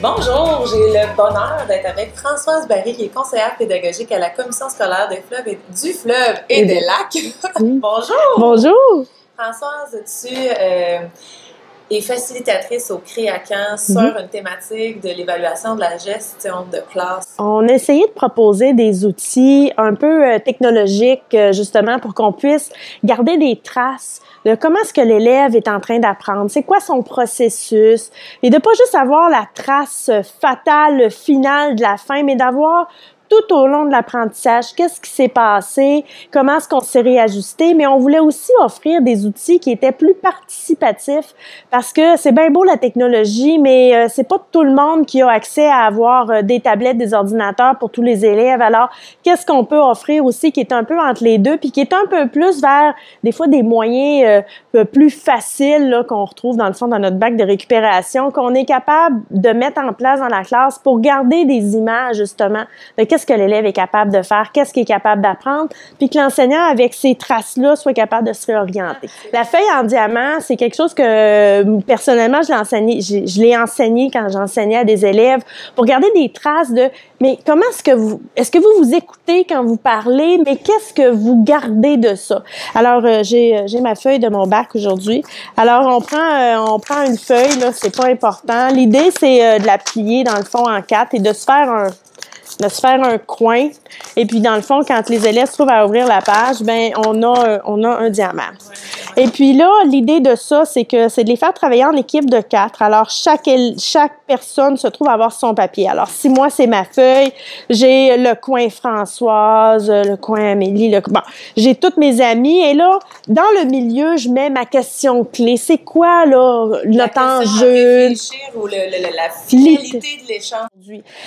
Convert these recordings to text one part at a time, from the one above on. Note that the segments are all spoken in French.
Bonjour, j'ai le bonheur d'être avec Françoise Barry, qui est conseillère pédagogique à la Commission scolaire des fleuves et, du fleuve et, des lacs. Bonjour! Bonjour! Françoise, tu euh, es facilitatrice au CREACAN sur Mhm. une thématique de l'évaluation de la gestion de classe. On a essayé de proposer des outils un peu euh, technologiques, euh, justement, pour qu'on puisse garder des traces de comment est-ce que l'élève est en train d'apprendre, c'est quoi son processus, et de pas juste avoir la trace fatale, finale de la fin, mais d'avoir tout au long de l'apprentissage, qu'est-ce qui s'est passé, comment est-ce qu'on s'est réajusté, mais on voulait aussi offrir des outils qui étaient plus participatifs parce que c'est bien beau la technologie, mais euh, c'est pas tout le monde qui a accès à avoir euh, des tablettes, des ordinateurs pour tous les élèves. Alors, qu'est-ce qu'on peut offrir aussi qui est un peu entre les deux, puis qui est un peu plus vers des fois des moyens euh, plus faciles qu'on retrouve dans le fond dans notre bac de récupération, qu'on est capable de mettre en place dans la classe pour garder des images justement de qu'est-ce que l'élève est capable de faire, qu'est-ce qu'il est capable d'apprendre, puis que l'enseignant avec ces traces-là soit capable de se réorienter. La feuille en diamant, c'est quelque chose que euh, personnellement je l'ai enseigné, je, je l'ai enseigné quand j'enseignais à des élèves pour garder des traces de mais comment est-ce que vous est-ce que vous vous écoutez quand vous parlez, mais qu'est-ce que vous gardez de ça? Alors euh, j'ai j'ai ma feuille de mon bac aujourd'hui. Alors on prend euh, on prend une feuille là, c'est pas important. L'idée c'est euh, de la plier dans le fond en quatre et de se faire un de se faire un coin. Et puis, dans le fond, quand les élèves se trouvent à ouvrir la page, ben on a, on a un diamant. Et puis là, l'idée de ça, c'est que c'est de les faire travailler en équipe de quatre. Alors, chaque, chaque personne se trouve à avoir son papier. Alors, si moi, c'est ma feuille, j'ai le coin Françoise, le coin Amélie, le, bon, j'ai toutes mes amies. Et là, dans le milieu, je mets ma question clé. C'est quoi, là, notre enjeu? ou le- le- la finalité de l'échange?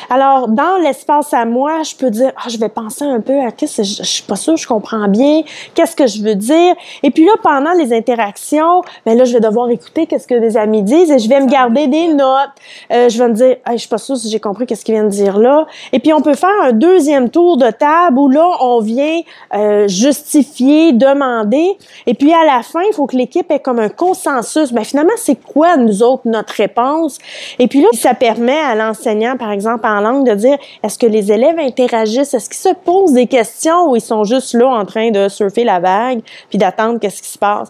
Alors, dans l'espace à moi, je peux dire, ah, je vais penser un peu à qu'est-ce que je, je suis pas sûre, je comprends bien, qu'est-ce que je veux dire. Et puis là, pendant les interactions, ben là, je vais devoir écouter qu'est-ce que les amis disent et je vais me garder des notes. Euh, je vais me dire, hey, je suis pas sûre si j'ai compris qu'est-ce qu'ils viennent dire là. Et puis, on peut faire un deuxième tour de table où là, on vient euh, justifier, demander. Et puis, à la fin, il faut que l'équipe ait comme un consensus. Ben, finalement, c'est quoi, nous autres, notre réponse? Et puis là, ça permet à l'enseignant, par exemple, en langue, de dire, est-ce que les élèves interagissent? Est-ce qu'ils se posent des questions ou ils sont juste là en train de surfer la vague puis d'attendre qu'est-ce qui se passe?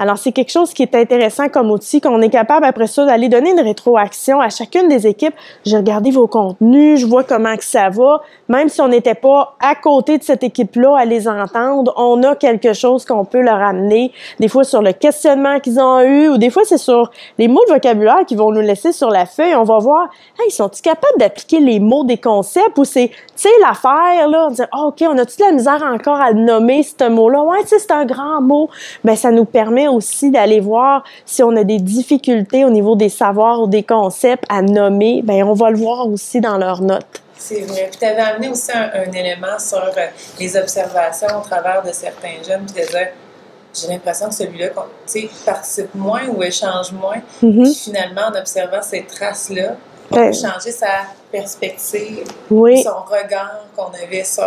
Alors, c'est quelque chose qui est intéressant comme outil, qu'on est capable après ça d'aller donner une rétroaction à chacune des équipes. J'ai regardé vos contenus, je vois comment que ça va. Même si on n'était pas à côté de cette équipe-là à les entendre, on a quelque chose qu'on peut leur amener. Des fois sur le questionnement qu'ils ont eu, ou des fois c'est sur les mots de vocabulaire qu'ils vont nous laisser sur la feuille. On va voir, hey, sont-ils capables d'appliquer les mots des concepts ou c'est, tu sais, l'affaire, là, on dit, Ah, OK, on a-tu la misère encore à nommer ce mot-là? Ouais, tu sais, c'est un grand mot. Ben, ça nous permet aussi d'aller voir si on a des difficultés au niveau des savoirs ou des concepts à nommer. Ben, on va le voir aussi dans leurs notes. C'est vrai. Puis tu avais amené aussi un, un élément sur euh, les observations au travers de certains jeunes, puis dire j'ai l'impression que celui-là participe moins ou échange moins. Mhm. Puis finalement, en observant ces traces-là, Ouais. changer sa perspective, Oui. son regard qu'on avait sur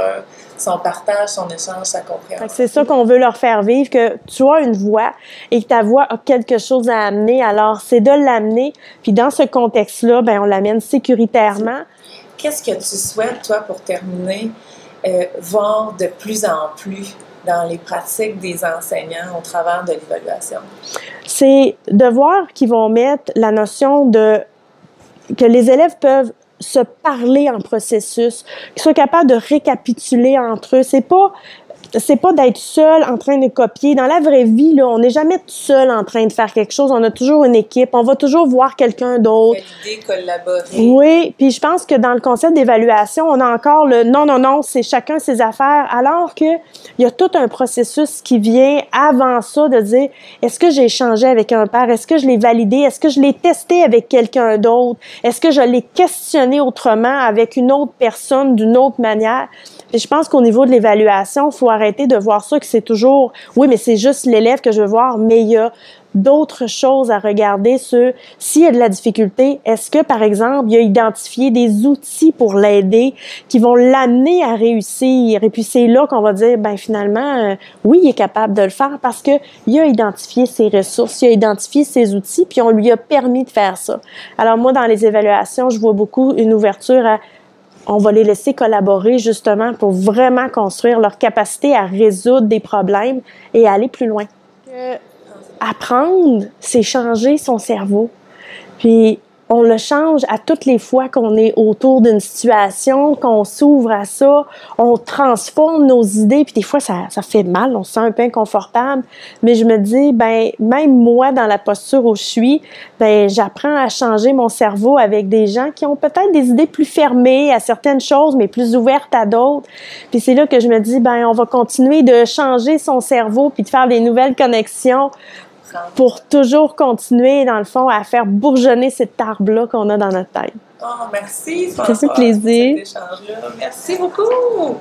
son partage, son échange, sa compréhension. C'est ça qu'on veut leur faire vivre, que tu as une voix et que ta voix a quelque chose à amener. Alors, c'est de l'amener. Puis dans ce contexte-là, ben, on l'amène sécuritairement. Qu'est-ce que tu souhaites, toi, pour terminer, euh, voir de plus en plus dans les pratiques des enseignants au travers de l'évaluation? C'est de voir qu'ils vont mettre la notion de que les élèves peuvent se parler en processus, qu'ils soient capables de récapituler entre eux. C'est pas c'est pas d'être seul en train de copier. Dans la vraie vie, là, on n'est jamais tout seul en train de faire quelque chose. On a toujours une équipe. On va toujours voir quelqu'un d'autre. Valider, collaborer. Oui, puis je pense que dans le concept d'évaluation, on a encore le non, non, non, c'est chacun ses affaires, alors que il y a tout un processus qui vient avant ça de dire est-ce que j'ai échangé avec un père, est-ce que je l'ai validé, est-ce que je l'ai testé avec quelqu'un d'autre, est-ce que je l'ai questionné autrement avec une autre personne d'une autre manière? Et je pense qu'au niveau de l'évaluation, faut arrêter de voir ça que c'est toujours oui, mais c'est juste l'élève que je veux voir, mais il y a d'autres choses à regarder sur s'il y a de la difficulté. Est-ce que, par exemple, il a identifié des outils pour l'aider qui vont l'amener à réussir? Et puis c'est là qu'on va dire, ben finalement, euh, oui, il est capable de le faire parce que il a identifié ses ressources, il a identifié ses outils, puis on lui a permis de faire ça. Alors moi, dans les évaluations, je vois beaucoup une ouverture à on va les laisser collaborer justement pour vraiment construire leur capacité à résoudre des problèmes et aller plus loin. apprendre, c'est changer son cerveau. Puis on le change à toutes les fois qu'on est autour d'une situation, qu'on s'ouvre à ça, on transforme nos idées, puis des fois ça, ça fait mal, on se sent un peu inconfortable, mais je me dis, ben même moi dans la posture où je suis, ben j'apprends à changer mon cerveau avec des gens qui ont peut-être des idées plus fermées à certaines choses, mais plus ouvertes à d'autres. Puis c'est là que je me dis, ben on va continuer de changer son cerveau puis de faire des nouvelles connexions pour toujours continuer, dans le fond, à faire bourgeonner cette arbre-là qu'on a dans notre tête. Oh, merci, Ça fait plaisir. Merci beaucoup.